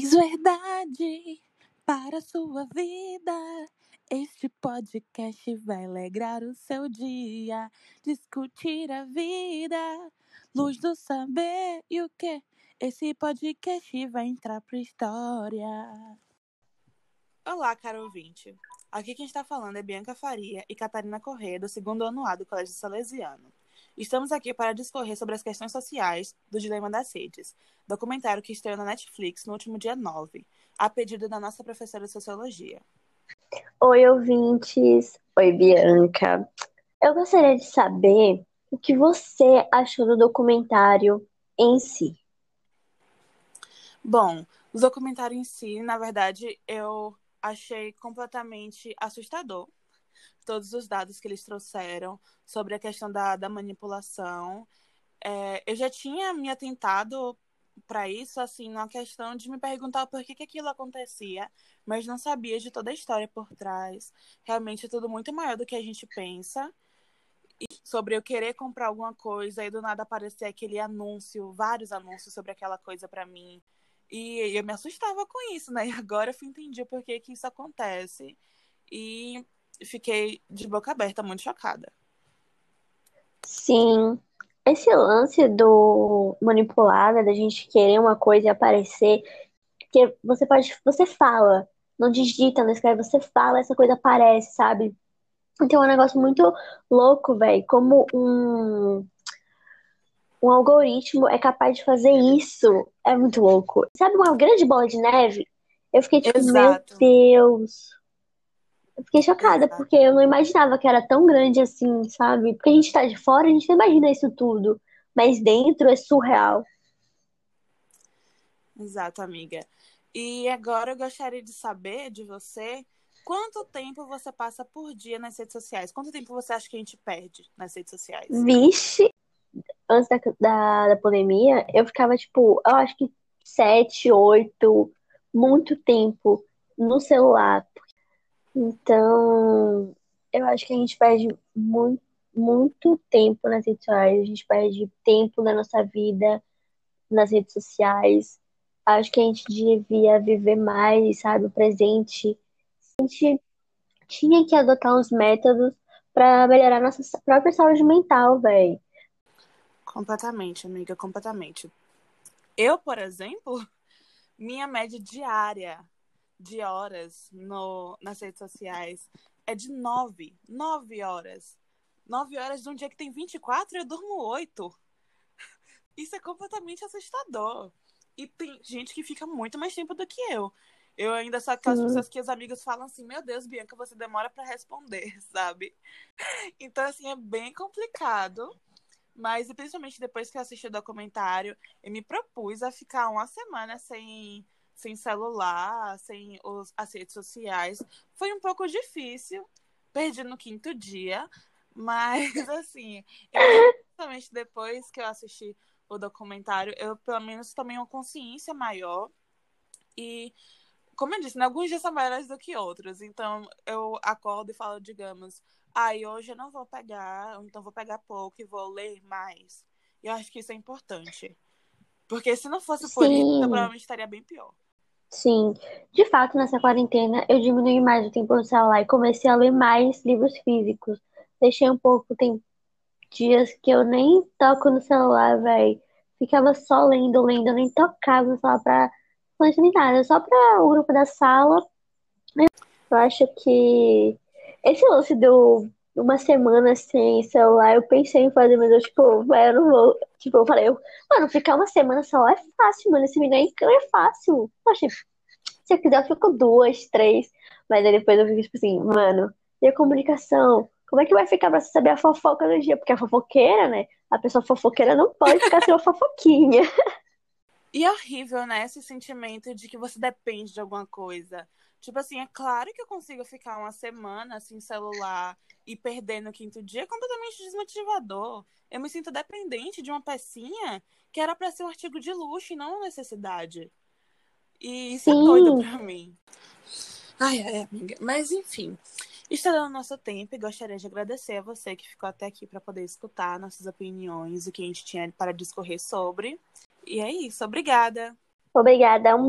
Diz verdade para a sua vida. Este podcast vai alegrar o seu dia, discutir a vida, luz do saber e o que? Esse podcast vai entrar pra história. Olá, caro ouvinte. Aqui quem está falando é Bianca Faria e Catarina Corrêa, do segundo ano A do Colégio Salesiano. Estamos aqui para discorrer sobre as questões sociais do Dilema das Redes, documentário que estreou na Netflix no último dia 9, a pedido da nossa professora de Sociologia. Oi, ouvintes. Oi, Bianca. Eu gostaria de saber o que você achou do documentário em si. Bom, o documentário em si, na verdade, eu achei completamente assustador. Todos os dados que eles trouxeram sobre a questão da, da manipulação. É, eu já tinha me atentado para isso, assim, na questão de me perguntar por que, que aquilo acontecia, mas não sabia de toda a história por trás. Realmente é tudo muito maior do que a gente pensa. E sobre eu querer comprar alguma coisa e do nada aparecer aquele anúncio, vários anúncios sobre aquela coisa para mim. E eu me assustava com isso, né? E agora eu entendi por que, que isso acontece. E fiquei de boca aberta, muito chocada. Sim, esse lance do manipulada, da gente querer uma coisa e aparecer, que você pode, você fala, não digita, não escreve, você fala, essa coisa aparece, sabe? Então é um negócio muito louco, velho, como um um algoritmo é capaz de fazer isso. É muito louco. Sabe uma grande bola de neve? Eu fiquei tipo, Exato. meu Deus. Eu fiquei chocada, porque eu não imaginava que era tão grande assim, sabe? Porque a gente tá de fora, a gente não imagina isso tudo. Mas dentro é surreal. Exato, amiga. E agora eu gostaria de saber de você quanto tempo você passa por dia nas redes sociais? Quanto tempo você acha que a gente perde nas redes sociais? Vixe, antes da, da, da pandemia, eu ficava, tipo, eu acho que sete, oito, muito tempo no celular. Então, eu acho que a gente perde muito, muito tempo nas redes sociais, a gente perde tempo da nossa vida nas redes sociais. Acho que a gente devia viver mais, sabe, o presente. A gente tinha que adotar uns métodos para melhorar nossa própria saúde mental, velho. Completamente, amiga, completamente. Eu, por exemplo, minha média diária de horas no, nas redes sociais é de nove. Nove horas. Nove horas de um dia que tem 24 e eu durmo oito. Isso é completamente assustador. E tem gente que fica muito mais tempo do que eu. Eu ainda sou aquelas Sim. pessoas que os amigos falam assim: Meu Deus, Bianca, você demora para responder, sabe? Então, assim, é bem complicado. Mas, principalmente depois que eu assisti o documentário, eu me propus a ficar uma semana sem, sem celular, sem os, as redes sociais. Foi um pouco difícil, perdi no quinto dia, mas, assim, eu, principalmente depois que eu assisti o documentário, eu pelo menos tomei uma consciência maior. E, como eu disse, né, alguns dias são maiores do que outros. Então, eu acordo e falo, digamos, ai, ah, hoje eu não vou pegar, então vou pegar pouco e vou ler mais. E eu acho que isso é importante. Porque se não fosse por Sim. isso, eu provavelmente estaria bem pior. Sim, de fato, nessa quarentena eu diminui mais o tempo no celular e comecei a ler mais livros físicos. Deixei um pouco, tem dias que eu nem toco no celular, velho. Ficava só lendo, lendo, eu nem tocava no celular pra nem nada, só para o grupo da sala. Eu acho que esse lance do uma semana sem celular, eu pensei em fazer, mas eu, tipo, eu não vou. Tipo, eu falei, eu, mano, ficar uma semana sem celular é fácil, mano. Esse vídeo aí é fácil. Poxa, se eu quiser, eu fico duas, três. Mas aí depois eu fico, tipo assim, mano, e a comunicação? Como é que vai ficar pra você saber a fofoca do dia? Porque a fofoqueira, né? A pessoa fofoqueira não pode ficar sem uma fofoquinha. E é horrível, né? Esse sentimento de que você depende de alguma coisa. Tipo assim, é claro que eu consigo ficar uma semana sem celular e perder no quinto dia é completamente desmotivador. Eu me sinto dependente de uma pecinha que era para ser um artigo de luxo e não uma necessidade. E isso Sim. é doido pra mim. Ai, ai, amiga. Mas enfim, está dando nosso tempo e gostaria de agradecer a você que ficou até aqui para poder escutar nossas opiniões, o que a gente tinha para discorrer sobre. E é isso, obrigada. Obrigada, um